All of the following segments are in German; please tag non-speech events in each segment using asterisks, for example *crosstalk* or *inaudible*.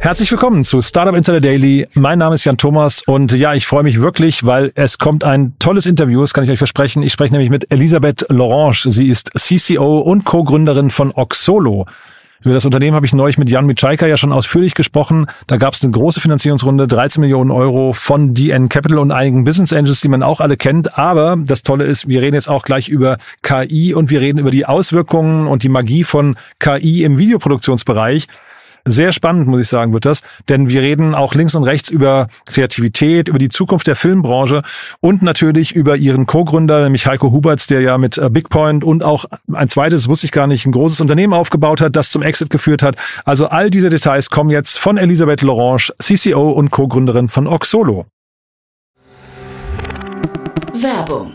Herzlich willkommen zu Startup Insider Daily. Mein Name ist Jan Thomas und ja, ich freue mich wirklich, weil es kommt ein tolles Interview, das kann ich euch versprechen. Ich spreche nämlich mit Elisabeth Lorange. Sie ist CCO und Co-Gründerin von Oxolo. Über das Unternehmen habe ich neulich mit Jan Mitschaika ja schon ausführlich gesprochen. Da gab es eine große Finanzierungsrunde, 13 Millionen Euro von DN Capital und einigen Business Angels, die man auch alle kennt. Aber das Tolle ist, wir reden jetzt auch gleich über KI und wir reden über die Auswirkungen und die Magie von KI im Videoproduktionsbereich. Sehr spannend, muss ich sagen, wird das. Denn wir reden auch links und rechts über Kreativität, über die Zukunft der Filmbranche und natürlich über ihren Co-Gründer, nämlich Heiko Huberts, der ja mit äh, Bigpoint und auch ein zweites, wusste ich gar nicht, ein großes Unternehmen aufgebaut hat, das zum Exit geführt hat. Also all diese Details kommen jetzt von Elisabeth Lorange, CCO und Co-Gründerin von Oxolo. Werbung.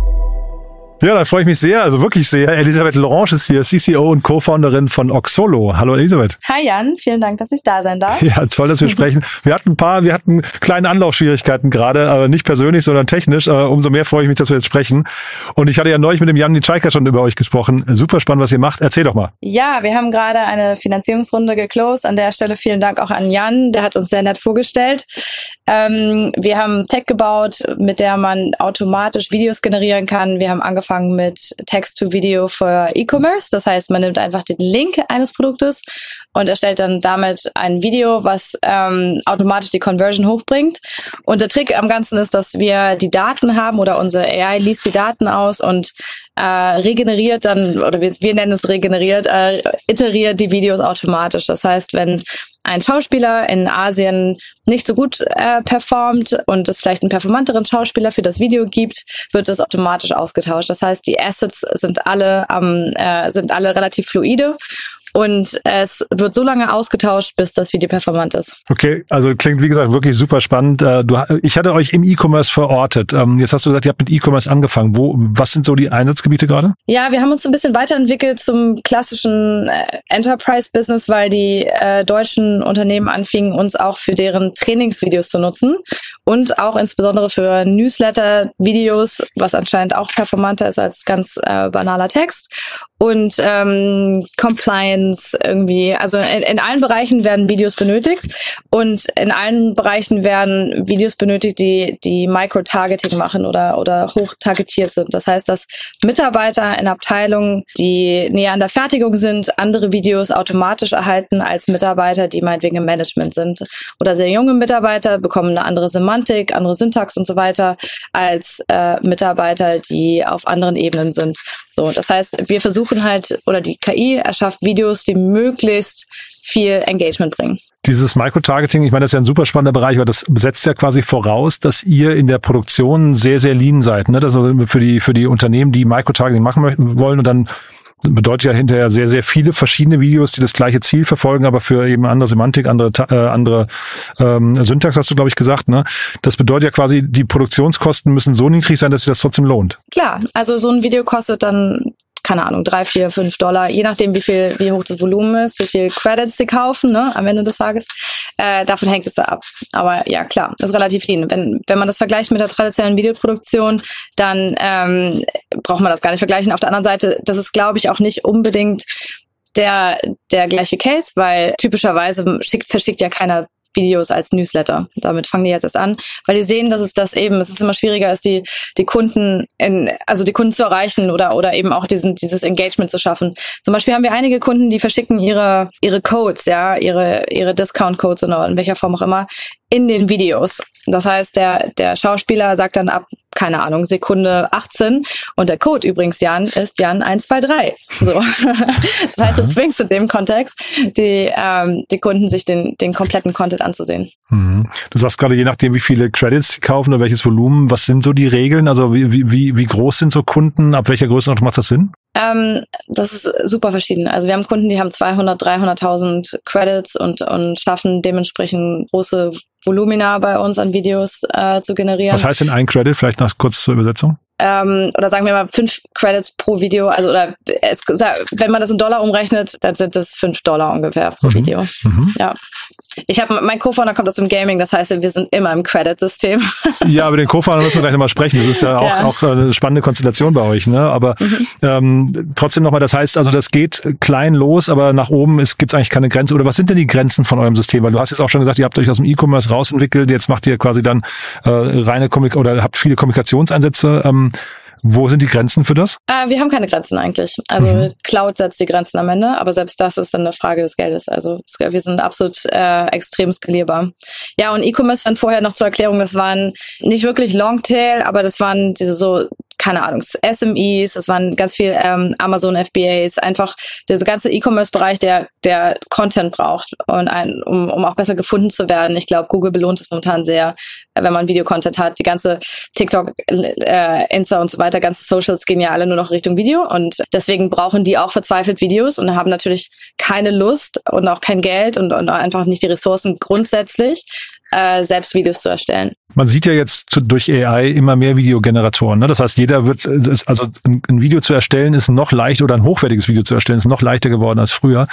Ja, da freue ich mich sehr, also wirklich sehr. Elisabeth Lorange ist hier, CCO und Co-Founderin von Oxolo. Hallo Elisabeth. Hi Jan, vielen Dank, dass ich da sein darf. *laughs* Ja, toll, dass wir *laughs* sprechen. Wir hatten ein paar, wir hatten kleine Anlaufschwierigkeiten gerade, aber nicht persönlich, sondern technisch. Aber umso mehr freue ich mich, dass wir jetzt sprechen. Und ich hatte ja neulich mit dem Jan Nitschaiker schon über euch gesprochen. Super spannend, was ihr macht. Erzähl doch mal. Ja, wir haben gerade eine Finanzierungsrunde geclosed. An der Stelle vielen Dank auch an Jan, der hat uns sehr nett vorgestellt. Ähm, wir haben Tech gebaut, mit der man automatisch Videos generieren kann. Wir haben angefangen mit Text-to-Video für E-Commerce. Das heißt, man nimmt einfach den Link eines Produktes und erstellt dann damit ein Video, was ähm, automatisch die Conversion hochbringt. Und der Trick am Ganzen ist, dass wir die Daten haben oder unsere AI liest die Daten aus und äh, regeneriert dann, oder wir, wir nennen es regeneriert, äh, iteriert die Videos automatisch. Das heißt, wenn ein Schauspieler in Asien nicht so gut äh, performt und es vielleicht einen performanteren Schauspieler für das Video gibt, wird es automatisch ausgetauscht. Das heißt, die Assets sind alle ähm, äh, sind alle relativ fluide und es wird so lange ausgetauscht, bis das Video performant ist. Okay, also klingt wie gesagt wirklich super spannend. Äh, du, ich hatte euch im E-Commerce verortet. Ähm, jetzt hast du gesagt, ihr habt mit E-Commerce angefangen. Wo, was sind so die Einsatzgebiete gerade? Ja, wir haben uns ein bisschen weiterentwickelt zum klassischen äh, Enterprise-Business, weil die äh, deutschen Unternehmen anfingen, uns auch für deren Trainingsvideos zu nutzen und auch insbesondere für Newsletter-Videos, was anscheinend auch performanter ist als ganz äh, banaler Text und ähm, Compliance irgendwie. Also in, in allen Bereichen werden Videos benötigt und in allen Bereichen werden Videos benötigt, die die Micro-Targeting machen oder oder hoch sind. Das heißt, dass Mitarbeiter in Abteilungen, die näher an der Fertigung sind, andere Videos automatisch erhalten als Mitarbeiter, die meinetwegen im Management sind. Oder sehr junge Mitarbeiter bekommen eine andere Semantik, andere Syntax und so weiter als äh, Mitarbeiter, die auf anderen Ebenen sind. So, das heißt, wir versuchen halt, oder die KI erschafft Videos, die möglichst viel Engagement bringen. Dieses Microtargeting, ich meine, das ist ja ein super spannender Bereich, weil das setzt ja quasi voraus, dass ihr in der Produktion sehr, sehr lean seid. Ne? Das ist also für die, für die Unternehmen, die Microtargeting machen möchten, wollen und dann bedeutet ja hinterher sehr, sehr viele verschiedene Videos, die das gleiche Ziel verfolgen, aber für eben andere Semantik, andere, äh, andere ähm, Syntax hast du, glaube ich, gesagt. Ne? Das bedeutet ja quasi, die Produktionskosten müssen so niedrig sein, dass sich das trotzdem lohnt. Klar, also so ein Video kostet dann keine Ahnung, drei, vier, fünf Dollar, je nachdem, wie viel, wie hoch das Volumen ist, wie viel Credits sie kaufen, ne, am Ende des Tages. Äh, davon hängt es da ab. Aber ja, klar, das ist relativ lean. Wenn, wenn man das vergleicht mit der traditionellen Videoproduktion, dann ähm, braucht man das gar nicht vergleichen. Auf der anderen Seite, das ist, glaube ich, auch nicht unbedingt der, der gleiche Case, weil typischerweise schickt, verschickt ja keiner Videos als Newsletter. Damit fangen die jetzt erst an, weil die sehen, dass es das eben, es ist immer schwieriger ist, die, die Kunden in, also die Kunden zu erreichen oder, oder eben auch diesen, dieses Engagement zu schaffen. Zum Beispiel haben wir einige Kunden, die verschicken ihre, ihre Codes, ja, ihre, ihre Discount-Codes oder in welcher Form auch immer, in den Videos. Das heißt, der, der Schauspieler sagt dann ab, keine Ahnung, Sekunde 18 und der Code übrigens, Jan, ist Jan 123. So. das heißt, du zwingst in dem Kontext die, ähm, die Kunden, sich den, den kompletten Content anzusehen. Mhm. Du sagst gerade, je nachdem, wie viele Credits sie kaufen oder welches Volumen, was sind so die Regeln? Also wie, wie, wie groß sind so Kunden? Ab welcher Größe noch macht das Sinn? Ähm, das ist super verschieden. Also wir haben Kunden, die haben 200, 300.000 Credits und, und schaffen dementsprechend große Volumina bei uns an Videos äh, zu generieren. Was heißt denn ein Credit? Vielleicht noch kurz zur Übersetzung ähm, oder sagen wir mal fünf Credits pro Video, also oder es, wenn man das in Dollar umrechnet, dann sind das fünf Dollar ungefähr pro mhm. Video. Mhm. Ja. Ich habe mein Co-Founder kommt aus dem Gaming, das heißt, wir sind immer im Credit-System. *laughs* Ja, über den Co-Founder müssen wir gleich nochmal sprechen. Das ist ja auch, ja. auch eine spannende Konstellation bei euch, ne? Aber mhm. ähm, trotzdem nochmal, das heißt, also das geht klein los, aber nach oben gibt es eigentlich keine Grenze. Oder was sind denn die Grenzen von eurem System? Weil du hast jetzt auch schon gesagt, ihr habt euch aus dem E-Commerce rausentwickelt, jetzt macht ihr quasi dann äh, reine Kommunik oder habt viele Kommunikationseinsätze. Ähm, wo sind die Grenzen für das? Äh, wir haben keine Grenzen eigentlich. Also mhm. Cloud setzt die Grenzen am Ende, aber selbst das ist dann eine Frage des Geldes. Also wir sind absolut äh, extrem skalierbar. Ja, und E-Commerce waren vorher noch zur Erklärung, das waren nicht wirklich Longtail, aber das waren diese so keine Ahnung, SMEs, das waren ganz viel ähm, Amazon FBAs, einfach dieser ganze E-Commerce-Bereich, der, der Content braucht und ein, um, um auch besser gefunden zu werden. Ich glaube, Google belohnt es momentan sehr, wenn man Videocontent hat. Die ganze TikTok, äh, Insta und so weiter, ganze Socials gehen ja alle nur noch Richtung Video und deswegen brauchen die auch verzweifelt Videos und haben natürlich keine Lust und auch kein Geld und, und einfach nicht die Ressourcen grundsätzlich, äh, selbst Videos zu erstellen. Man sieht ja jetzt zu, durch AI immer mehr Videogeneratoren. Ne? Das heißt, jeder wird, also ein, ein, Video zu erstellen ist noch leichter oder ein hochwertiges Video zu erstellen ist noch leichter geworden als früher.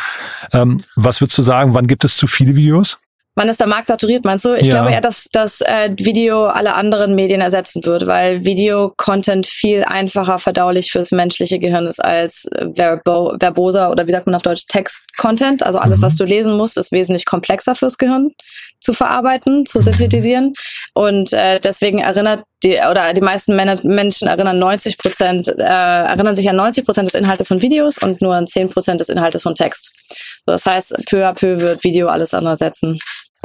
Ähm, was würdest du sagen, wann gibt es zu viele Videos? Wann ist der Markt saturiert, meinst du? Ich ja. glaube eher, dass das äh, Video alle anderen Medien ersetzen wird, weil Video-Content viel einfacher verdaulich fürs menschliche Gehirn ist als äh, verbo verboser oder wie sagt man auf Deutsch Text-Content. Also alles, mhm. was du lesen musst, ist wesentlich komplexer fürs Gehirn zu verarbeiten, zu synthetisieren. Und äh, deswegen erinnert die oder die meisten Männer, Menschen erinnern 90 Prozent, äh, erinnern sich an 90 Prozent des Inhaltes von Videos und nur an 10 Prozent des Inhaltes von Text. Das heißt, peu à peu wird Video alles andere setzen.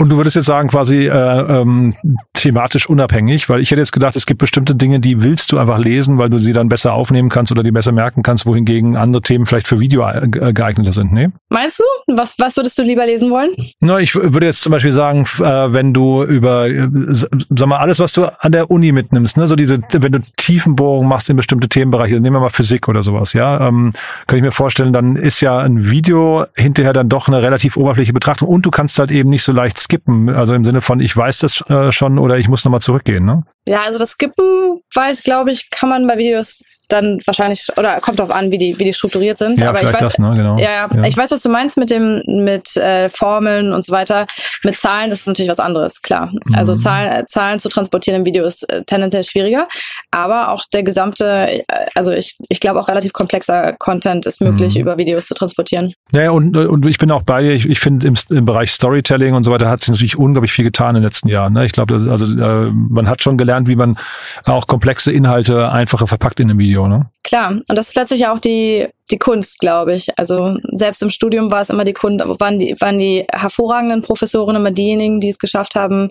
Und du würdest jetzt sagen, quasi äh, ähm, thematisch unabhängig, weil ich hätte jetzt gedacht, es gibt bestimmte Dinge, die willst du einfach lesen, weil du sie dann besser aufnehmen kannst oder die besser merken kannst, wohingegen andere Themen vielleicht für Video äh, geeigneter sind, ne? Meinst du? Was, was würdest du lieber lesen wollen? Na, ich würde jetzt zum Beispiel sagen, äh, wenn du über, äh, sag mal, alles, was du an der Uni mitnimmst, ne, so diese, wenn du Tiefenbohrungen machst in bestimmte Themenbereiche, nehmen wir mal Physik oder sowas, ja, ähm, kann ich mir vorstellen, dann ist ja ein Video hinterher dann doch eine relativ oberflächliche Betrachtung und du kannst halt eben nicht so leicht skippen. Also im Sinne von, ich weiß das äh, schon oder ich muss nochmal zurückgehen, ne? Ja, also das Skippen weiß, glaube ich, kann man bei Videos dann wahrscheinlich oder kommt drauf an, wie die wie die strukturiert sind. Ja, aber vielleicht ich weiß, das, ne, genau. Ja, ja, ich weiß, was du meinst mit dem mit äh, Formeln und so weiter. Mit Zahlen das ist natürlich was anderes, klar. Mhm. Also Zahlen äh, Zahlen zu transportieren im Video ist äh, tendenziell schwieriger, aber auch der gesamte, äh, also ich ich glaube auch relativ komplexer Content ist möglich mhm. über Videos zu transportieren. Ja, und und ich bin auch bei dir. Ich, ich finde im, im Bereich Storytelling und so weiter hat sich natürlich unglaublich viel getan in den letzten Jahren. Ne? Ich glaube, also äh, man hat schon gelernt, wie man auch komplexe Inhalte einfacher verpackt in einem Video. Ne? Klar, und das ist letztlich auch die, die Kunst, glaube ich. Also selbst im Studium war es immer die Kunst, waren die, waren die hervorragenden Professoren immer diejenigen, die es geschafft haben,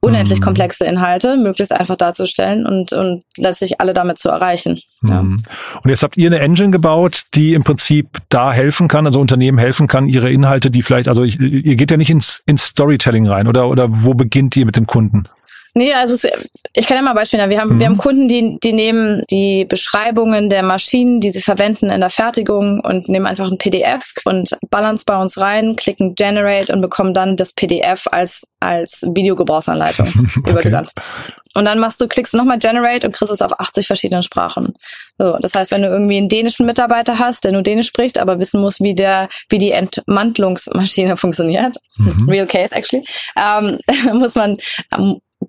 unendlich mhm. komplexe Inhalte möglichst einfach darzustellen und, und letztlich alle damit zu erreichen. Ja. Mhm. Und jetzt habt ihr eine Engine gebaut, die im Prinzip da helfen kann, also Unternehmen helfen kann, ihre Inhalte, die vielleicht, also ich, ihr geht ja nicht ins, ins Storytelling rein, oder, oder wo beginnt ihr mit dem Kunden? Nee, also es, ich kann ja mal Beispiele nennen. Wir haben, mhm. wir haben Kunden, die, die nehmen die Beschreibungen der Maschinen, die sie verwenden in der Fertigung und nehmen einfach ein PDF und es bei uns rein, klicken Generate und bekommen dann das PDF als, als Videogebrauchsanleitung *laughs* okay. übergesandt. Und dann machst du, klickst du nochmal Generate und kriegst es auf 80 verschiedenen Sprachen. So, das heißt, wenn du irgendwie einen dänischen Mitarbeiter hast, der nur Dänisch spricht, aber wissen muss, wie der, wie die Entmantlungsmaschine *laughs* funktioniert, mhm. real case actually, ähm, *laughs* muss man,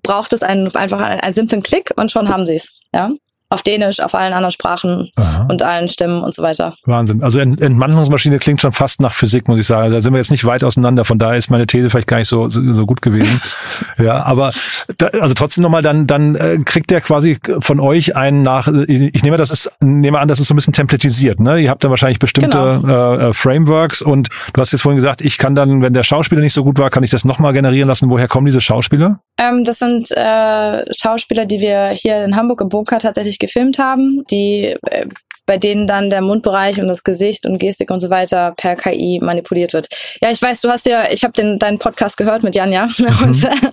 braucht es einen, einfach einen, einen simplen Klick und schon haben sie es. Ja? Auf Dänisch, auf allen anderen Sprachen Aha. und allen Stimmen und so weiter. Wahnsinn. Also Ent Entmannungsmaschine klingt schon fast nach Physik, muss ich sagen. Da sind wir jetzt nicht weit auseinander. Von daher ist meine These vielleicht gar nicht so, so, so gut gewesen. *laughs* ja, aber da, also trotzdem nochmal, dann, dann äh, kriegt der quasi von euch einen nach, ich nehme das ist, nehme an, das ist so ein bisschen templatisiert, ne? Ihr habt dann wahrscheinlich bestimmte genau. äh, Frameworks und du hast jetzt vorhin gesagt, ich kann dann, wenn der Schauspieler nicht so gut war, kann ich das nochmal generieren lassen. Woher kommen diese Schauspieler? Ähm, das sind äh, Schauspieler, die wir hier in Hamburg im Bunker tatsächlich gefilmt haben, die äh, bei denen dann der Mundbereich und das Gesicht und Gestik und so weiter per KI manipuliert wird. Ja, ich weiß, du hast ja, ich habe den deinen Podcast gehört mit Janja *laughs* mhm. und äh,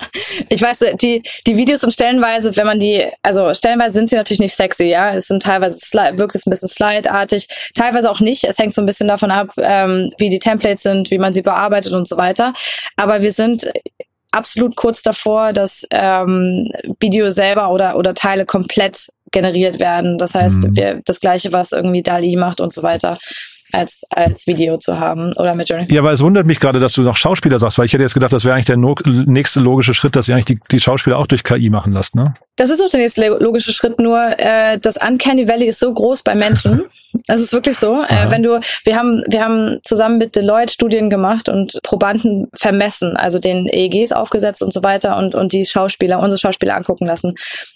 ich weiß, die die Videos sind stellenweise, wenn man die, also stellenweise sind sie natürlich nicht sexy, ja, es sind teilweise wirkt es ein bisschen slide-artig, teilweise auch nicht. Es hängt so ein bisschen davon ab, ähm, wie die Templates sind, wie man sie bearbeitet und so weiter. Aber wir sind absolut kurz davor, dass ähm, Video selber oder, oder Teile komplett generiert werden. Das heißt, mhm. wir, das gleiche, was irgendwie Dali macht und so weiter als, als Video zu haben oder mit Journey. Ja, aber es wundert mich gerade, dass du noch Schauspieler sagst, weil ich hätte jetzt gedacht, das wäre eigentlich der no nächste logische Schritt, dass ihr eigentlich die, die Schauspieler auch durch KI machen lasst, ne? Das ist auch der nächste logische Schritt, nur äh, das Uncanny Valley ist so groß bei Menschen. *laughs* Das ist wirklich so. Äh, wenn du, wir haben, wir haben zusammen mit Deloitte Studien gemacht und Probanden vermessen, also den EEGs aufgesetzt und so weiter und, und die Schauspieler, unsere Schauspieler angucken lassen.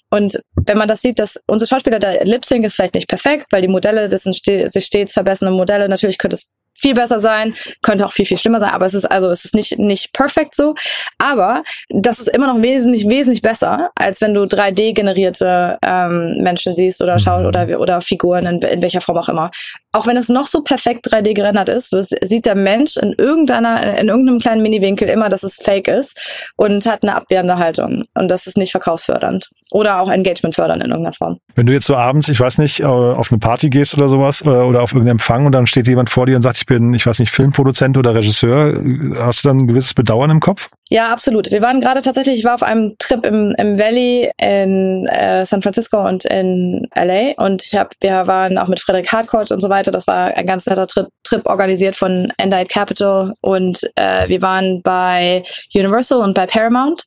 Und wenn man das sieht, dass unsere Schauspieler, der Lip Sync ist vielleicht nicht perfekt, weil die Modelle, das sind sich stets verbessernde Modelle. Natürlich könnte es viel besser sein, könnte auch viel, viel schlimmer sein, aber es ist also, es ist nicht, nicht perfekt so. Aber das ist immer noch wesentlich, wesentlich besser, als wenn du 3D generierte ähm, Menschen siehst oder schau oder, oder Figuren in, in welcher Form auch immer. Auch wenn es noch so perfekt 3D gerendert ist, sieht der Mensch in irgendeiner, in irgendeinem kleinen Mini-Winkel immer, dass es fake ist und hat eine abwehrende Haltung. Und das ist nicht verkaufsfördernd. Oder auch Engagement fördern in irgendeiner Form. Wenn du jetzt so abends, ich weiß nicht, auf eine Party gehst oder sowas oder auf irgendeinen Empfang und dann steht jemand vor dir und sagt, ich bin, ich weiß nicht, Filmproduzent oder Regisseur, hast du dann ein gewisses Bedauern im Kopf? Ja, absolut. Wir waren gerade tatsächlich, ich war auf einem Trip im, im Valley in äh, San Francisco und in LA und ich habe, wir waren auch mit Frederick Hardcourt und so weiter. Das war ein ganz netter Trip, Trip organisiert von Endite Capital und äh, wir waren bei Universal und bei Paramount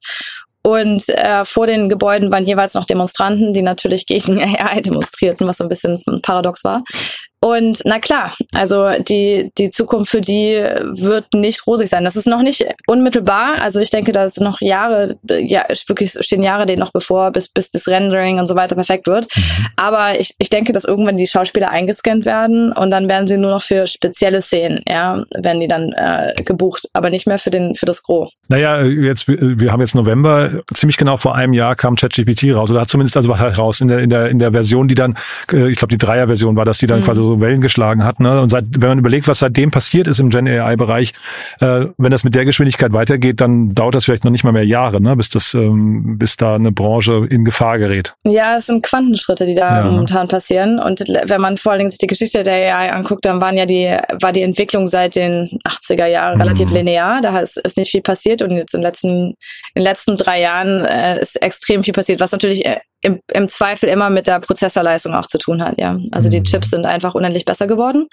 und äh, vor den Gebäuden waren jeweils noch Demonstranten, die natürlich gegen *laughs* AI demonstrierten, was so ein bisschen paradox war. Und na klar, also die, die Zukunft für die wird nicht rosig sein. Das ist noch nicht unmittelbar. Also ich denke, da ist noch Jahre, ja, wirklich stehen Jahre denen noch bevor, bis, bis das Rendering und so weiter perfekt wird. Mhm. Aber ich, ich denke, dass irgendwann die Schauspieler eingescannt werden und dann werden sie nur noch für spezielle Szenen, ja, werden die dann äh, gebucht, aber nicht mehr für den, für das Gros. Naja, jetzt, wir haben jetzt November, ziemlich genau vor einem Jahr kam ChatGPT raus, oder hat zumindest also was raus in der, in der, in der Version, die dann, äh, ich glaube, die Dreier-Version war das, die dann mhm. quasi so Wellen geschlagen hat. Ne? Und seit, wenn man überlegt, was seitdem passiert ist im Gen AI-Bereich, äh, wenn das mit der Geschwindigkeit weitergeht, dann dauert das vielleicht noch nicht mal mehr Jahre, ne? bis das, ähm, bis da eine Branche in Gefahr gerät. Ja, es sind Quantenschritte, die da ja. momentan passieren. Und wenn man vor allen Dingen sich die Geschichte der AI anguckt, dann waren ja die, war die Entwicklung seit den 80er Jahren relativ mhm. linear. Da ist, ist nicht viel passiert und jetzt in den letzten, in den letzten drei Jahren äh, ist extrem viel passiert, was natürlich äh, im, im Zweifel immer mit der Prozessorleistung auch zu tun hat, ja. Also mhm. die Chips sind einfach unendlich besser geworden.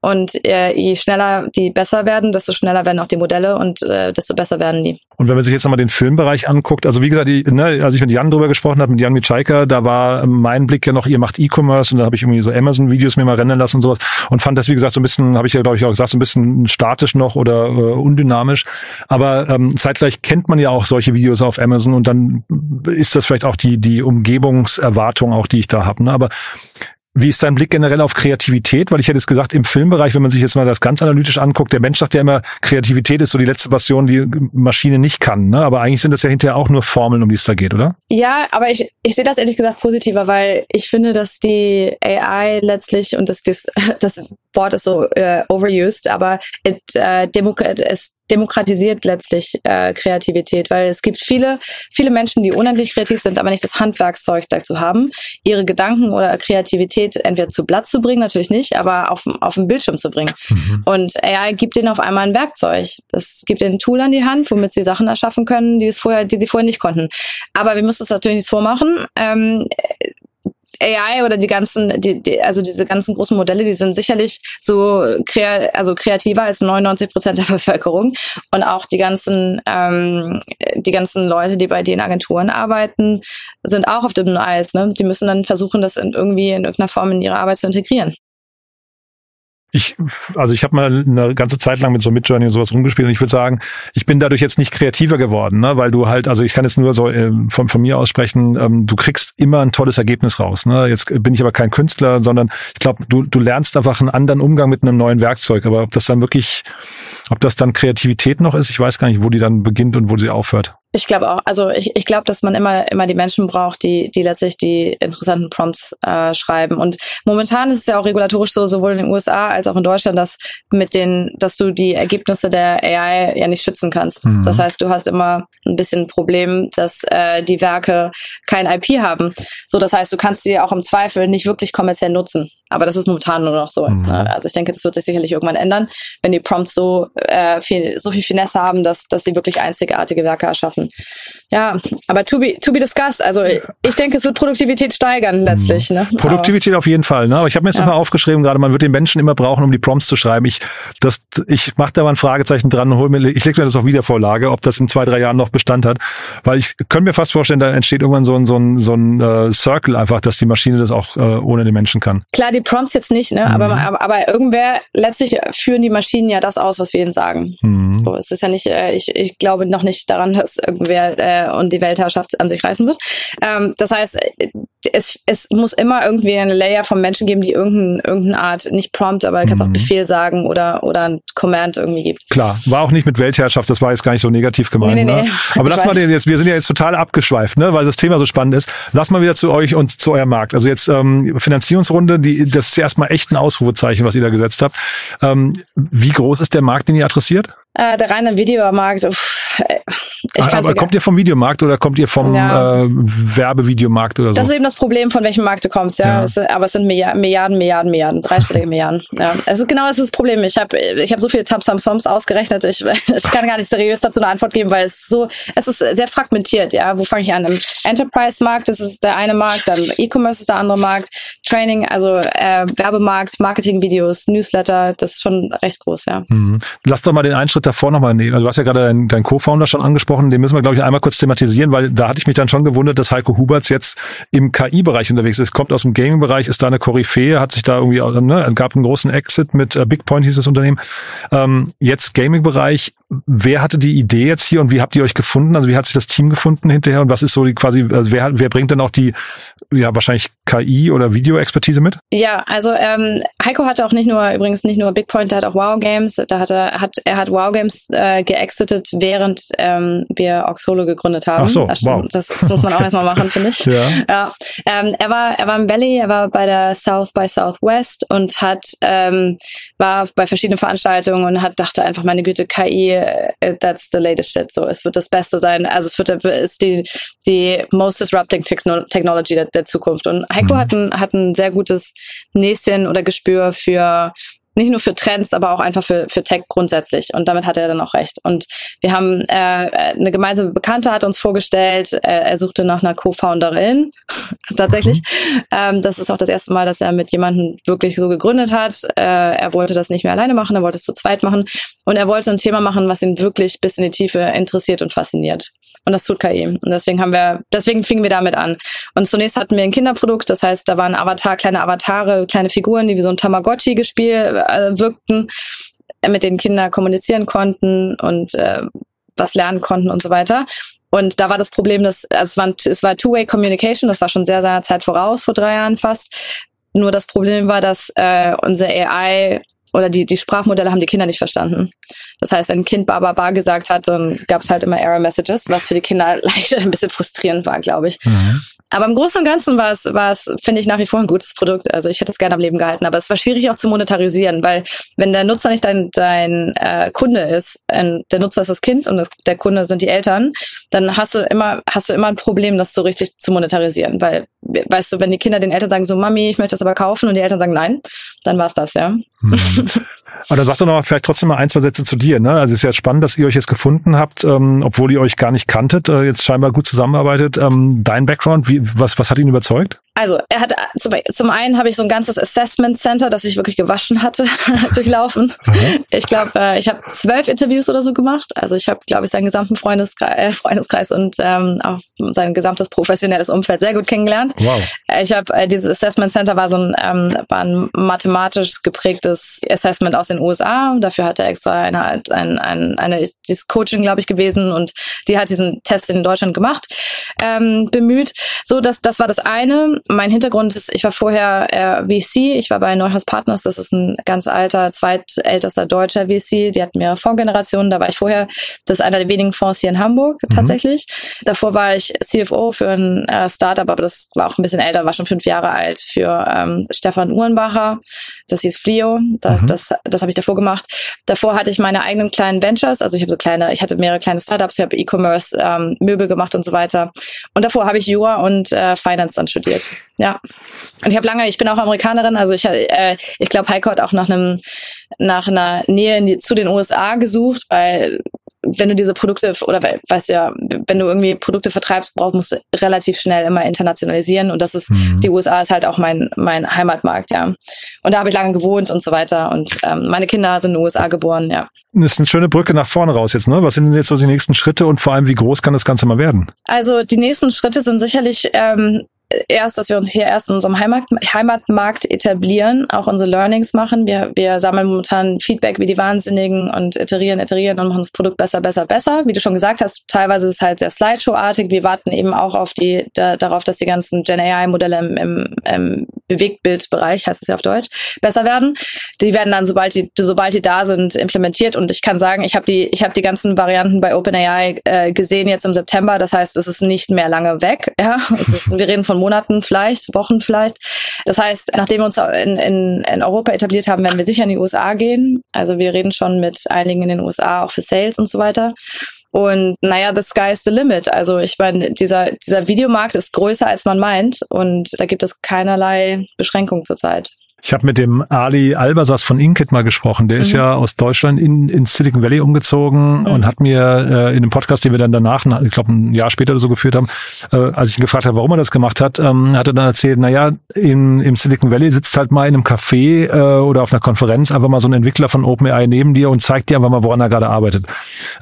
Und äh, je schneller die besser werden, desto schneller werden auch die Modelle und äh, desto besser werden die. Und wenn man sich jetzt nochmal den Filmbereich anguckt, also wie gesagt, die, ne, als ich mit Jan drüber gesprochen habe, mit Jan Mitschaika, da war mein Blick ja noch, ihr macht E-Commerce und da habe ich irgendwie so Amazon-Videos mir mal rennen lassen und sowas und fand das, wie gesagt, so ein bisschen, habe ich ja, glaube ich, auch gesagt, so ein bisschen statisch noch oder äh, undynamisch. Aber ähm, zeitgleich kennt man ja auch solche Videos auf Amazon und dann ist das vielleicht auch die, die Umgebung Umgebungserwartung auch, die ich da habe. Ne? Aber wie ist dein Blick generell auf Kreativität? Weil ich hätte jetzt gesagt, im Filmbereich, wenn man sich jetzt mal das ganz analytisch anguckt, der Mensch sagt ja immer, Kreativität ist so die letzte Passion, die Maschine nicht kann. Ne? Aber eigentlich sind das ja hinterher auch nur Formeln, um die es da geht, oder? Ja, aber ich, ich sehe das ehrlich gesagt positiver, weil ich finde, dass die AI letztlich, und das, das, *laughs* das Wort ist so äh, overused, aber it, äh, es demokratisiert letztlich äh, Kreativität, weil es gibt viele, viele Menschen, die unendlich kreativ sind, aber nicht das Handwerkszeug dazu haben, ihre Gedanken oder Kreativität entweder zu Blatt zu bringen, natürlich nicht, aber auf, auf den Bildschirm zu bringen. Mhm. Und AI gibt ihnen auf einmal ein Werkzeug. Das gibt ihnen ein Tool an die Hand, womit sie Sachen erschaffen können, die es vorher, die sie vorher nicht konnten. Aber wir müssen es natürlich nicht vormachen. Ähm, AI oder die ganzen, die, die, also diese ganzen großen Modelle, die sind sicherlich so krea also kreativer als 99 Prozent der *laughs* Bevölkerung. Und auch die ganzen, ähm, die ganzen Leute, die bei den Agenturen arbeiten, sind auch auf dem Eis. Ne? Die müssen dann versuchen, das in irgendwie in irgendeiner Form in ihre Arbeit zu integrieren. Ich, also ich habe mal eine ganze Zeit lang mit so Midjourney und sowas rumgespielt und ich würde sagen, ich bin dadurch jetzt nicht kreativer geworden, ne? weil du halt, also ich kann jetzt nur so äh, von, von mir aussprechen, ähm, du kriegst immer ein tolles Ergebnis raus. Ne? Jetzt bin ich aber kein Künstler, sondern ich glaube, du, du lernst einfach einen anderen Umgang mit einem neuen Werkzeug. Aber ob das dann wirklich, ob das dann Kreativität noch ist, ich weiß gar nicht, wo die dann beginnt und wo sie aufhört. Ich glaube auch, also ich, ich glaube, dass man immer, immer die Menschen braucht, die, die letztlich die interessanten Prompts äh, schreiben. Und momentan ist es ja auch regulatorisch so, sowohl in den USA als auch in Deutschland, dass mit den, dass du die Ergebnisse der AI ja nicht schützen kannst. Mhm. Das heißt, du hast immer ein bisschen ein Problem, dass äh, die Werke kein IP haben. So, das heißt, du kannst sie auch im Zweifel nicht wirklich kommerziell nutzen. Aber das ist momentan nur noch so. Mhm. Ne? Also ich denke, das wird sich sicherlich irgendwann ändern, wenn die Prompts so äh, viel, so viel Finesse haben, dass, dass sie wirklich einzigartige Werke erschaffen. Ja, aber to be, to be discussed. Also ich denke, es wird Produktivität steigern letztlich. Mhm. Ne? Produktivität aber, auf jeden Fall. Ne? Aber ich habe mir jetzt ja. mal aufgeschrieben, gerade man wird den Menschen immer brauchen, um die Prompts zu schreiben. Ich, das, ich mache da mal ein Fragezeichen dran und hol mir, ich lege mir das auf Wiedervorlage, ob das in zwei, drei Jahren noch Bestand hat. Weil ich könnte mir fast vorstellen, da entsteht irgendwann so ein, so ein, so ein uh, Circle einfach, dass die Maschine das auch uh, ohne den Menschen kann. Klar, die Prompts jetzt nicht, ne? Mhm. Aber, aber, aber irgendwer, letztlich führen die Maschinen ja das aus, was wir ihnen sagen. Mhm. So, es ist ja nicht, äh, ich, ich glaube noch nicht daran, dass irgendwer äh, und die Weltherrschaft an sich reißen wird. Ähm, das heißt, es, es muss immer irgendwie eine Layer von Menschen geben, die irgendeine, irgendeine Art, nicht Prompt, aber du kannst mhm. auch Befehl sagen oder, oder ein Command irgendwie gibt. Klar, war auch nicht mit Weltherrschaft, das war jetzt gar nicht so negativ gemeint. Nee, nee, ne? nee. Aber lass mal den jetzt, wir sind ja jetzt total abgeschweift, ne, weil das Thema so spannend ist. Lass mal wieder zu euch und zu eurem Markt. Also jetzt ähm, Finanzierungsrunde, die, das ist ja erstmal echt ein Ausrufezeichen, was ihr da gesetzt habt. Ähm, wie groß ist der Markt, den ihr adressiert? Äh, der reine Videomarkt, uff, ich aber kommt ihr vom Videomarkt oder kommt ihr vom ja. äh, Werbevideomarkt oder so? Das ist eben das Problem, von welchem Markt du kommst, ja. ja. Es, aber es sind Milliarden, Milliarden, Milliarden, Milliarden, dreistellige Milliarden. *laughs* Ja. Es ist genau das, ist das Problem. Ich habe ich hab so viele Tabsam Soms ausgerechnet. Ich, *laughs* ich kann gar nicht seriös dazu eine Antwort geben, weil es so, es ist sehr fragmentiert, ja. Wo fange ich an? Im Enterprise-Markt, das ist der eine Markt, dann E-Commerce ist der andere Markt, Training, also äh, Werbemarkt, Marketing-Videos, Newsletter, das ist schon recht groß, ja. Mhm. Lass doch mal den einen Schritt davor nochmal nehmen. Also du hast ja gerade deinen dein Co-Founder schon angesprochen den müssen wir, glaube ich, einmal kurz thematisieren, weil da hatte ich mich dann schon gewundert, dass Heiko Huberts jetzt im KI-Bereich unterwegs ist. Kommt aus dem Gaming-Bereich, ist da eine Koryphäe, hat sich da irgendwie, ne, gab einen großen Exit mit äh, Bigpoint hieß das Unternehmen. Ähm, jetzt Gaming-Bereich. Wer hatte die Idee jetzt hier und wie habt ihr euch gefunden? Also wie hat sich das Team gefunden hinterher und was ist so die quasi, also wer, wer bringt dann auch die, ja, wahrscheinlich KI oder Video-Expertise mit? Ja, also ähm, Heiko hatte auch nicht nur, übrigens nicht nur Bigpoint, der hat auch Wow Games, da hat er, hat, er hat Wow Games äh, geexitet, während ähm, wir Oxolo gegründet haben. Ach so, wow. Das, das muss man auch *laughs* erstmal machen, finde ich. Ja. ja. Ähm, er war, er war im Valley, er war bei der South by Southwest und hat, ähm, war bei verschiedenen Veranstaltungen und hat, dachte einfach, meine Güte, KI, äh, that's the latest shit. So, es wird das Beste sein. Also es wird, ist die, die most disrupting technology der, der Zukunft. Und Heiko mhm. hat ein, hat ein sehr gutes Näschen oder Gespür für nicht nur für Trends, aber auch einfach für, für Tech grundsätzlich. Und damit hat er dann auch recht. Und wir haben äh, eine gemeinsame Bekannte hat uns vorgestellt, äh, er suchte nach einer Co-Founderin *laughs* tatsächlich. Mhm. Ähm, das ist auch das erste Mal, dass er mit jemandem wirklich so gegründet hat. Äh, er wollte das nicht mehr alleine machen, er wollte es zu zweit machen. Und er wollte ein Thema machen, was ihn wirklich bis in die Tiefe interessiert und fasziniert. Und das tut KI. Und deswegen haben wir, deswegen fingen wir damit an. Und zunächst hatten wir ein Kinderprodukt, das heißt, da waren Avatar, kleine Avatare, kleine Figuren, die wie so ein Tamagotchi gespielt äh, wirkten, äh, mit denen Kinder kommunizieren konnten und äh, was lernen konnten und so weiter. Und da war das Problem, dass also es war, es war Two-Way Communication, das war schon sehr, sehr Zeit voraus, vor drei Jahren fast. Nur das Problem war, dass äh, unsere AI oder die, die Sprachmodelle haben die Kinder nicht verstanden. Das heißt, wenn ein Kind Baba Bar gesagt hat, dann gab es halt immer Error Messages, was für die Kinder *laughs* leicht ein bisschen frustrierend war, glaube ich. Mhm. Aber im Großen und Ganzen war es, war es, finde ich, nach wie vor ein gutes Produkt. Also ich hätte es gerne am Leben gehalten, aber es war schwierig auch zu monetarisieren, weil wenn der Nutzer nicht dein, dein äh, Kunde ist, äh, der Nutzer ist das Kind und das, der Kunde sind die Eltern, dann hast du immer, hast du immer ein Problem, das so richtig zu monetarisieren. Weil, weißt du, wenn die Kinder den Eltern sagen, so Mami, ich möchte das aber kaufen und die Eltern sagen nein, dann war's das, ja. Mhm. *laughs* Aber dann sag doch noch mal vielleicht trotzdem mal ein, zwei Sätze zu dir. Ne? Also es ist ja spannend, dass ihr euch jetzt gefunden habt, ähm, obwohl ihr euch gar nicht kanntet, äh, jetzt scheinbar gut zusammenarbeitet. Ähm, dein Background, wie, was, was hat ihn überzeugt? Also, er hat zum, zum einen habe ich so ein ganzes Assessment Center, das ich wirklich gewaschen hatte, *laughs* durchlaufen. Mhm. Ich glaube, äh, ich habe zwölf Interviews oder so gemacht. Also ich habe, glaube ich, seinen gesamten Freundeskreis, äh, Freundeskreis und ähm, auch sein gesamtes professionelles Umfeld sehr gut kennengelernt. Wow. Ich habe äh, dieses Assessment Center war so ein, ähm, war ein mathematisch geprägtes Assessment aus den USA. Dafür hat er extra eine, ein, ein, eine, dieses Coaching, glaube ich, gewesen und die hat diesen Test in Deutschland gemacht, ähm, bemüht. So, das, das war das eine. Mein Hintergrund ist, ich war vorher äh, VC, ich war bei Neuhaus Partners, das ist ein ganz alter, zweitältester deutscher VC, die hatten mehrere Fondsgenerationen, da war ich vorher, das ist einer der wenigen Fonds hier in Hamburg mhm. tatsächlich. Davor war ich CFO für ein äh, Startup, aber das war auch ein bisschen älter, war schon fünf Jahre alt, für ähm, Stefan Uhrenbacher, das hieß Flio, da, mhm. das, das habe ich davor gemacht. Davor hatte ich meine eigenen kleinen Ventures, also ich habe so kleine, ich hatte mehrere kleine Startups, ich habe E-Commerce, ähm, Möbel gemacht und so weiter. Und davor habe ich Jura und äh, Finance dann studiert. Ja. Und ich habe lange, ich bin auch Amerikanerin, also ich, äh, ich glaube, Heiko hat auch nach einem nach einer Nähe die, zu den USA gesucht, weil wenn du diese Produkte oder weißt ja, wenn du irgendwie Produkte vertreibst, brauchst musst du relativ schnell immer internationalisieren und das ist mhm. die USA ist halt auch mein mein Heimatmarkt, ja. Und da habe ich lange gewohnt und so weiter und ähm, meine Kinder sind in den USA geboren, ja. Das ist eine schöne Brücke nach vorne raus jetzt, ne? Was sind denn jetzt so die nächsten Schritte und vor allem wie groß kann das Ganze mal werden? Also die nächsten Schritte sind sicherlich ähm, erst, dass wir uns hier erst in unserem Heimat, Heimatmarkt etablieren, auch unsere Learnings machen. Wir, wir sammeln momentan Feedback wie die Wahnsinnigen und iterieren, iterieren und machen das Produkt besser, besser, besser. Wie du schon gesagt hast, teilweise ist es halt sehr Slideshow-artig. Wir warten eben auch auf die, da, darauf, dass die ganzen Gen AI-Modelle im, im, im Bewegtbildbereich, heißt es ja auf Deutsch, besser werden. Die werden dann, sobald die, sobald die da sind, implementiert. Und ich kann sagen, ich habe die, ich habe die ganzen Varianten bei OpenAI äh, gesehen jetzt im September. Das heißt, es ist nicht mehr lange weg. Ja, ist, wir reden von von Monaten vielleicht, Wochen vielleicht. Das heißt, nachdem wir uns in, in, in Europa etabliert haben, werden wir sicher in die USA gehen. Also wir reden schon mit einigen in den USA auch für Sales und so weiter. Und naja, the sky is the limit. Also ich meine, dieser, dieser Videomarkt ist größer, als man meint. Und da gibt es keinerlei Beschränkung zurzeit. Ich habe mit dem Ali Albasas von Inkit mal gesprochen. Der mhm. ist ja aus Deutschland in, in Silicon Valley umgezogen mhm. und hat mir äh, in dem Podcast, den wir dann danach, ich glaube ein Jahr später oder so geführt haben, äh, als ich ihn gefragt habe, warum er das gemacht hat, ähm, hat er dann erzählt, naja, in, im Silicon Valley sitzt halt mal in einem Café äh, oder auf einer Konferenz einfach mal so ein Entwickler von OpenAI neben dir und zeigt dir einfach mal, woran er gerade arbeitet.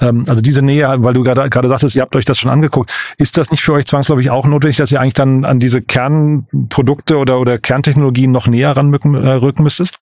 Ähm, also diese Nähe, weil du gerade gerade sagtest, ihr habt euch das schon angeguckt. Ist das nicht für euch zwangsläufig auch notwendig, dass ihr eigentlich dann an diese Kernprodukte oder, oder Kerntechnologien noch näher ranmücken äh, rücken müsstest?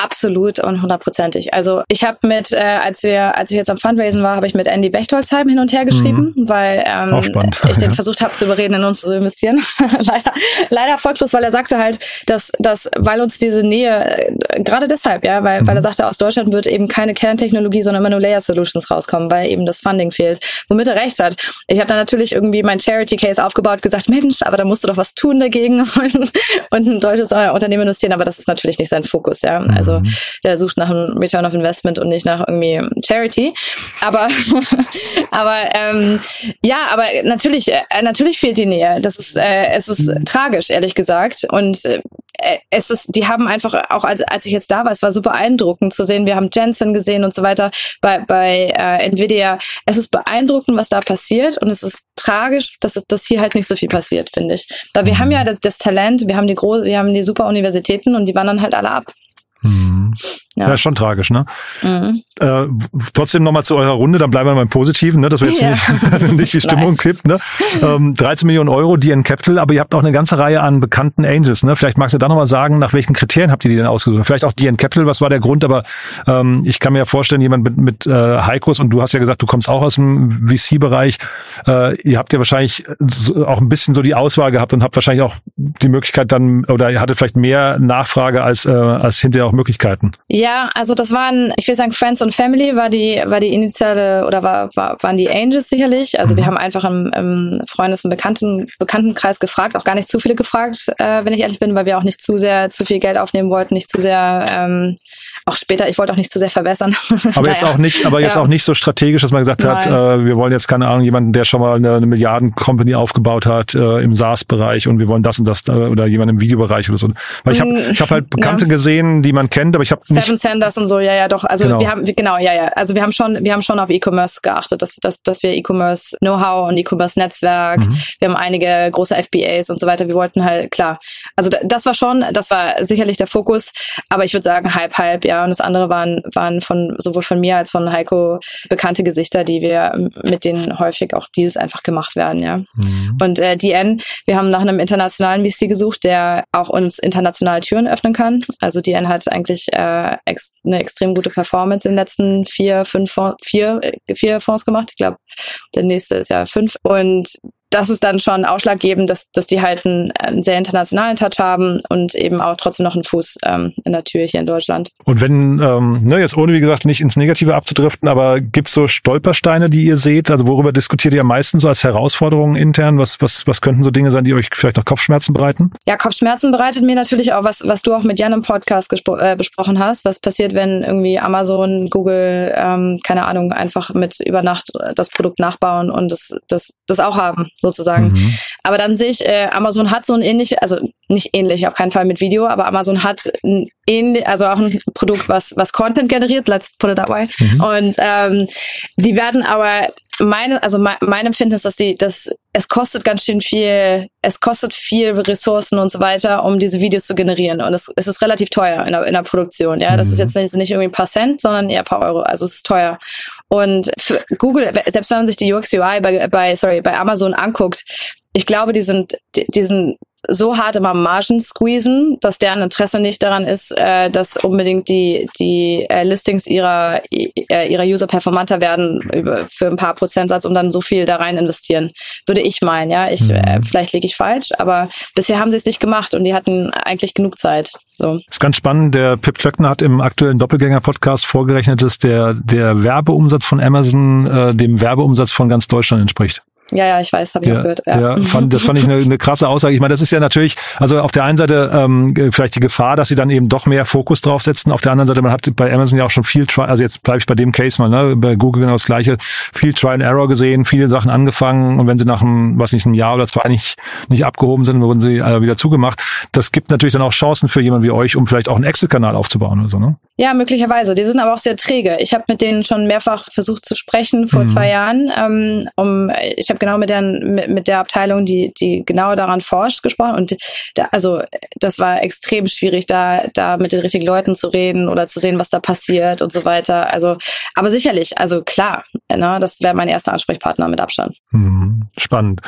Absolut und hundertprozentig. Also ich habe mit, äh, als wir, als ich jetzt am Fundraisen war, habe ich mit Andy Bechtolzheim hin und her geschrieben, mhm. weil ähm, ich den *laughs* versucht habe zu überreden, in uns zu investieren. *laughs* leider, leider erfolglos, weil er sagte halt, dass, dass weil uns diese Nähe, äh, gerade deshalb, ja, weil, mhm. weil er mhm. sagte, aus Deutschland wird eben keine Kerntechnologie, sondern immer nur Layer Solutions rauskommen, weil eben das Funding fehlt. Womit er recht hat. Ich habe dann natürlich irgendwie mein Charity Case aufgebaut, gesagt, Mensch, aber da musst du doch was tun dagegen *laughs* und, und ein deutsches Unternehmen investieren, aber das ist natürlich nicht sein Fokus, ja. Also also mhm. der sucht nach einem Return of Investment und nicht nach irgendwie Charity. Aber *laughs* aber ähm, ja, aber natürlich äh, natürlich fehlt die Nähe. Das ist äh, es ist mhm. tragisch ehrlich gesagt und äh, es ist die haben einfach auch als als ich jetzt da war, es war super beeindruckend zu sehen. Wir haben Jensen gesehen und so weiter bei bei äh, Nvidia. Es ist beeindruckend, was da passiert und es ist tragisch, dass es dass hier halt nicht so viel passiert, finde ich. Weil wir haben ja das, das Talent, wir haben die große, wir haben die super Universitäten und die wandern halt alle ab. Mhm. Ja. ja, schon tragisch, ne? Mhm. Äh, trotzdem nochmal zu eurer Runde, dann bleiben wir beim Positiven, ne, dass wir jetzt ja. nicht, *laughs* nicht die Stimmung kippt. Ne? Ähm, 13 Millionen Euro, DN Capital, aber ihr habt auch eine ganze Reihe an bekannten Angels. Ne? Vielleicht magst du da nochmal sagen, nach welchen Kriterien habt ihr die denn ausgesucht? Vielleicht auch DN Capital, was war der Grund? Aber ähm, ich kann mir ja vorstellen, jemand mit, mit äh, Heikos, und du hast ja gesagt, du kommst auch aus dem VC-Bereich, äh, ihr habt ja wahrscheinlich auch ein bisschen so die Auswahl gehabt und habt wahrscheinlich auch die Möglichkeit dann, oder ihr hattet vielleicht mehr Nachfrage als, äh, als hinterher auch Möglichkeiten. Ja, also das waren, ich will sagen, Friends und Family war die, war die initiale oder war, war waren die Angels sicherlich. Also mhm. wir haben einfach im, im Freundes- und Bekannten, Bekanntenkreis gefragt, auch gar nicht zu viele gefragt, äh, wenn ich ehrlich bin, weil wir auch nicht zu sehr zu viel Geld aufnehmen wollten, nicht zu sehr ähm, auch später, ich wollte auch nicht zu sehr verbessern. *laughs* Aber naja. jetzt auch nicht, aber jetzt ja. auch nicht so strategisch, dass man gesagt Nein. hat, äh, wir wollen jetzt keine Ahnung, jemanden, der schon mal eine, eine Milliarden-Company aufgebaut hat äh, im SaaS-Bereich und wir wollen das und das äh, oder jemand im Videobereich oder so. Weil ich habe mm, ich hab halt *laughs* Bekannte ja. gesehen, die man kennt, aber ich habe nicht Sanders und so, ja, ja, doch. Also Genau. wir haben, genau, ja, ja. Also wir haben schon, wir haben schon auf E-Commerce geachtet, dass, dass, dass wir E-Commerce Know-how und E-Commerce Netzwerk, Mhm. wir haben einige große FBAs und so weiter. Wir wollten halt, klar. Also da- das war schon, das war sicherlich der Fokus, aber ich würde sagen halb, halb, ja. Und das andere waren, waren von, sowohl von mir als von Heiko bekannte Gesichter, die wir, mit denen häufig auch Deals einfach gemacht werden, ja. Mhm. Und äh, DN, wir haben nach einem internationalen VC gesucht, der auch uns internationale Türen öffnen kann. Also DN hat eigentlich äh, ex eine extrem gute Performance in den letzten vier, fünf, Fonds, vier, äh, vier Fonds gemacht. Ich glaube, der nächste ist ja fünf. Und das ist dann schon ausschlaggebend, dass, dass die halt einen, einen sehr internationalen Touch haben und eben auch trotzdem noch einen Fuß ähm, in der Tür hier in Deutschland. Und wenn, ähm, ne, jetzt ohne wie gesagt nicht ins Negative abzudriften, aber gibt's so Stolpersteine, die ihr seht? Also worüber diskutiert ihr am meisten so als Herausforderungen intern? Was, was, was könnten so Dinge sein, die euch vielleicht noch Kopfschmerzen bereiten? Ja, Kopfschmerzen bereitet mir natürlich auch, was, was du auch mit Jan im Podcast äh, besprochen hast. Was passiert, wenn irgendwie Amazon, Google, ähm, keine Ahnung, einfach mit über Nacht das Produkt nachbauen und das, das, das auch haben, sozusagen. Mhm. Aber dann sehe ich, äh, Amazon hat so ein ähnlich, also nicht ähnlich, auf keinen Fall mit Video, aber Amazon hat ein ähnlich, also auch ein Produkt, was, was Content generiert, let's put it that way. Mhm. Und ähm, die werden aber meine, also mein, mein Empfinden ist, dass die, dass es kostet ganz schön viel, es kostet viel Ressourcen und so weiter, um diese Videos zu generieren. Und es, es ist relativ teuer in der, in der Produktion. Ja, das Mhm. ist jetzt nicht, nicht irgendwie ein paar Cent, sondern eher ein paar Euro. Also es ist teuer. Und für Google, selbst wenn man sich die UX UI bei, bei, sorry, bei Amazon anguckt, ich glaube, die sind, die, die sind so hart immer Margen squeezen, dass deren Interesse nicht daran ist, äh, dass unbedingt die die äh, Listings ihrer äh, ihrer User performanter werden über, für ein paar Prozentsatz und dann so viel da rein investieren, würde ich meinen. Ja, ich äh, vielleicht liege ich falsch, aber bisher haben sie es nicht gemacht und die hatten eigentlich genug Zeit. So. ist ganz spannend. Der Pip Klöckner hat im aktuellen Doppelgänger-Podcast vorgerechnet, dass der, der Werbeumsatz von Amazon äh, dem Werbeumsatz von ganz Deutschland entspricht. Ja, ja, ich weiß, habe ich auch Ja, gehört. Ja. ja, fand, das fand ich eine, eine krasse Aussage. Ich meine, das ist ja natürlich, also auf der einen Seite ähm, vielleicht die Gefahr, dass sie dann eben doch mehr Fokus draufsetzen. Auf der anderen Seite, man hat bei Amazon ja auch schon viel, Tri also jetzt bleibe ich bei dem Case mal, ne, bei Google genau das Gleiche, viel Try and Error gesehen, viele Sachen angefangen und wenn sie nach einem, was nicht, einem Jahr oder zwei nicht nicht abgehoben sind, wurden sie äh, wieder zugemacht. Das gibt natürlich dann auch Chancen für jemanden wie euch, um vielleicht auch einen Exit-Kanal aufzubauen oder so, ne? Ja, möglicherweise. Die sind aber auch sehr träge. Ich habe mit denen schon mehrfach versucht zu sprechen vor Mhm. zwei Jahren. Ähm, um, ich habe genau mit der, mit, mit der Abteilung, die, die genau daran forscht, gesprochen. Und da, also das war extrem schwierig, da, da mit den richtigen Leuten zu reden oder zu sehen, was da passiert und so weiter. Also, aber sicherlich, also klar, ne, das wäre mein erster Ansprechpartner mit Abstand. Mhm. Spannend.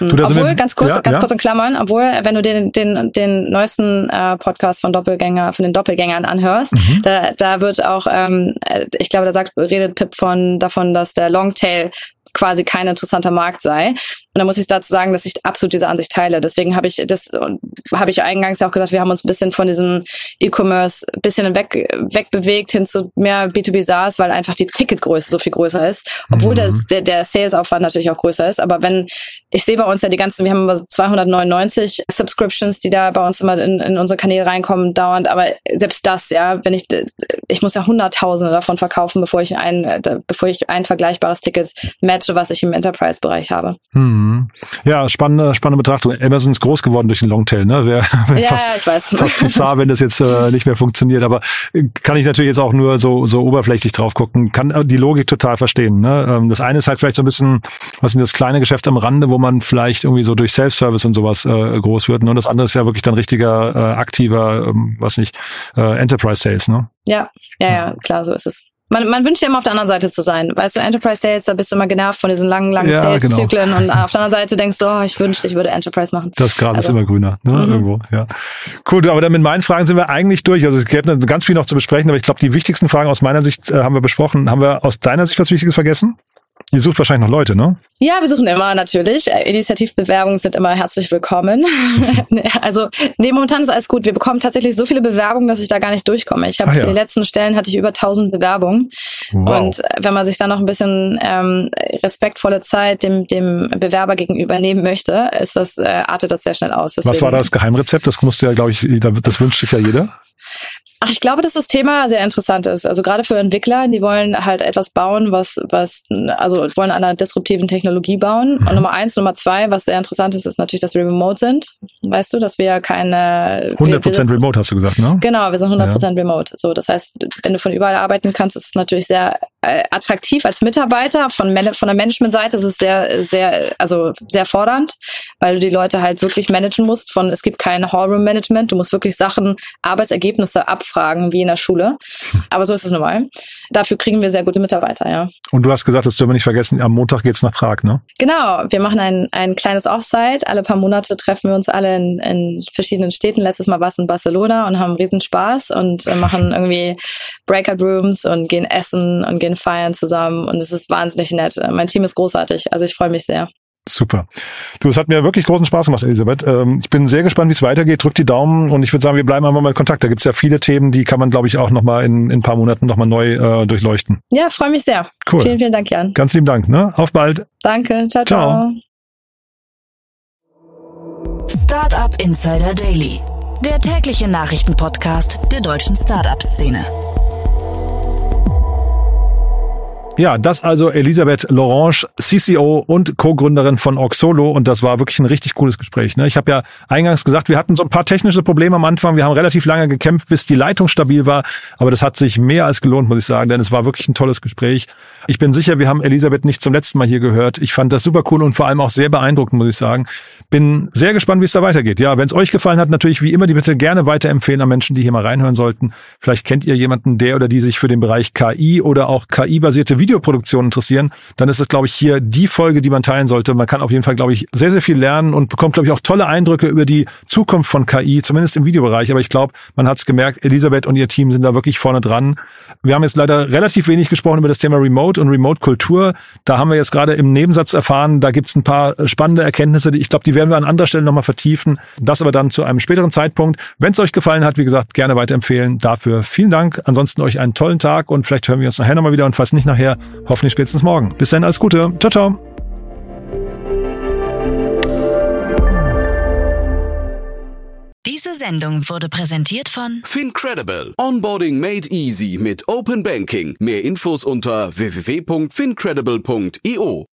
Mhm. Du, da sind obwohl, wir- ganz kurz, Ja, ganz ja. kurz in Klammern, obwohl, wenn du den, den, den neuesten äh, Podcast von Doppelgänger, von den Doppelgängern anhörst, Mhm. Da, da wird auch, ähm, äh, ich glaube, da sagt, redet Pip von davon, dass der Longtail quasi kein interessanter Markt sei. Und da muss ich dazu sagen, dass ich absolut diese Ansicht teile. Deswegen habe ich das und habe ich eingangs ja auch gesagt, wir haben uns ein bisschen von diesem E-Commerce ein bisschen weg, wegbewegt hin zu mehr B2B SaaS, weil einfach die Ticketgröße so viel größer ist. Obwohl Mhm. das, der, der Sales-Aufwand natürlich auch größer ist. Aber wenn, ich sehe bei uns ja die ganzen, wir haben immer so 299 Subscriptions, die da bei uns immer in, in unsere Kanäle reinkommen, dauernd. Aber selbst das, ja, wenn ich, ich muss ja Hunderttausende davon verkaufen, bevor ich ein, äh, bevor ich ein vergleichbares Ticket matche, was ich im Enterprise-Bereich habe. Mhm. Ja, spannende, spannende Betrachtung. Amazon ist groß geworden durch den Longtail, ne? *laughs* Wer, Ja, fast, ja, ich weiß. fast bizarr, wenn das jetzt äh, nicht mehr funktioniert. Aber äh, kann ich natürlich jetzt auch nur so, so oberflächlich drauf gucken. Kann äh, die Logik total verstehen. Ne? Ähm, das eine ist halt vielleicht so ein bisschen, was sind das kleine Geschäft am Rande, wo man vielleicht irgendwie so durch Self-Service und sowas äh, groß wird. Ne? Und das andere ist ja wirklich dann richtiger, äh, aktiver, ähm, was nicht, äh, Enterprise Sales, ne? Ja, ja, ja, klar, so ist es. Man, man wünscht ja immer auf der anderen Seite zu sein. Weißt du, Enterprise Sales, da bist du immer genervt von diesen langen, langen Ja, genau. Sales-Zyklen und auf der anderen Seite denkst du, oh, ich wünschte, ich würde Enterprise machen. Das Gras ist Also- immer grüner, ne? Mhm. Irgendwo, ja. Gut, aber dann mit meinen Fragen sind wir eigentlich durch. Also es gäbe noch ganz viel noch zu besprechen, aber ich glaube, die wichtigsten Fragen aus meiner Sicht äh, haben wir besprochen. Haben wir aus deiner Sicht was Wichtiges vergessen? Ihr sucht wahrscheinlich noch Leute, ne? Ja, wir suchen immer natürlich. Äh, Initiativbewerbungen sind immer herzlich willkommen. *laughs* Nee, also, nee, momentan ist alles gut. Wir bekommen tatsächlich so viele Bewerbungen, dass ich da gar nicht durchkomme. Ich habe Ach ja. für die letzten Stellen hatte ich über 1000 Bewerbungen. Wow. Und äh, wenn man sich da noch ein bisschen ähm, respektvolle Zeit dem, dem Bewerber gegenüber nehmen möchte, ist das, äh, artet das sehr schnell aus. was war Deswegen- das Geheimrezept? Das musst du ja, glaube ich, da- das wünscht sich ja jeder. Ach, ich glaube, dass das Thema sehr interessant ist. Also gerade für Entwickler, die wollen halt etwas bauen, was, was, also wollen an einer disruptiven Technologie bauen. Mhm. Und Nummer eins, Nummer zwei, was sehr interessant ist, ist natürlich, dass wir remote sind. Weißt du, dass wir ja keine 100% wir, wir remote hast du gesagt, ne? Genau, wir sind 100% ja. remote. So, das heißt, wenn du von überall arbeiten kannst, ist es natürlich sehr attraktiv als Mitarbeiter. Von, von der Management-Seite ist es sehr, sehr, also sehr fordernd, weil du die Leute halt wirklich managen musst. Von es gibt kein Hallroom-Management, du musst wirklich Sachen, Arbeitsergebnisse ab abfragen wie in der Schule. Aber so ist es normal. Dafür kriegen wir sehr gute Mitarbeiter, ja. Und du hast gesagt, das dürfen wir nicht vergessen, am Montag geht's nach Prag, ne? Genau. Wir machen ein, ein kleines Offsite. Alle paar Monate treffen wir uns alle in, in verschiedenen Städten. Letztes Mal war es in Barcelona und haben riesen Spaß und äh, machen irgendwie Breakout Rooms und gehen essen und gehen feiern zusammen. Und es ist wahnsinnig nett. Mein Team ist großartig. Also ich freue mich sehr. Super. Du, es hat mir wirklich großen Spaß gemacht, Elisabeth. Ähm, ich bin sehr gespannt, wie es weitergeht. Drück die Daumen und ich würde sagen, wir bleiben einfach mal in Kontakt. Da gibt es ja viele Themen, die kann man, glaube ich, auch nochmal in, in ein paar Monaten nochmal neu äh, durchleuchten. Ja, freue mich sehr. Cool. Vielen, vielen Dank, Jan. Ganz lieben Dank. Ne? Auf bald. Danke. Ciao, ciao. ciao. Startup Insider Daily. Der tägliche Nachrichtenpodcast der deutschen Startup-Szene. Ja, das also Elisabeth Lorange, CCO und Co-Gründerin von Oxolo und das war wirklich ein richtig cooles Gespräch. Ne? Ich habe ja eingangs gesagt, wir hatten so ein paar technische Probleme am Anfang. Wir haben relativ lange gekämpft, bis die Leitung stabil war, aber das hat sich mehr als gelohnt, muss ich sagen, denn es war wirklich ein tolles Gespräch. Ich bin sicher, wir haben Elisabeth nicht zum letzten Mal hier gehört. Ich fand das super cool und vor allem auch sehr beeindruckend, muss ich sagen. Bin sehr gespannt, wie es da weitergeht. Ja, wenn es euch gefallen hat, natürlich wie immer die bitte gerne weiterempfehlen an Menschen, die hier mal reinhören sollten. Vielleicht kennt ihr jemanden, der oder die sich für den Bereich KI oder auch KI-basierte Videoproduktion interessieren. Dann ist es, glaube ich, hier die Folge, die man teilen sollte. Man kann auf jeden Fall, glaube ich, sehr, sehr viel lernen und bekommt, glaube ich, auch tolle Eindrücke über die Zukunft von KI, zumindest im Videobereich. Aber ich glaube, man hat es gemerkt, Elisabeth und ihr Team sind da wirklich vorne dran. Wir haben jetzt leider relativ wenig gesprochen über das Thema Remote und Remote-Kultur. Da haben wir jetzt gerade im Nebensatz erfahren, da gibt es ein paar spannende Erkenntnisse. Ich glaube, die werden wir an anderer Stelle nochmal vertiefen. Das aber dann zu einem späteren Zeitpunkt. Wenn es euch gefallen hat, wie gesagt, gerne weiterempfehlen. Dafür vielen Dank. Ansonsten euch einen tollen Tag und vielleicht hören wir uns nachher nochmal wieder und falls nicht nachher, hoffentlich spätestens morgen. Bis dann, alles Gute. Ciao, ciao. Diese Sendung wurde präsentiert von Fincredible. Onboarding made easy mit Open Banking. Mehr Infos unter www.fincredible.io.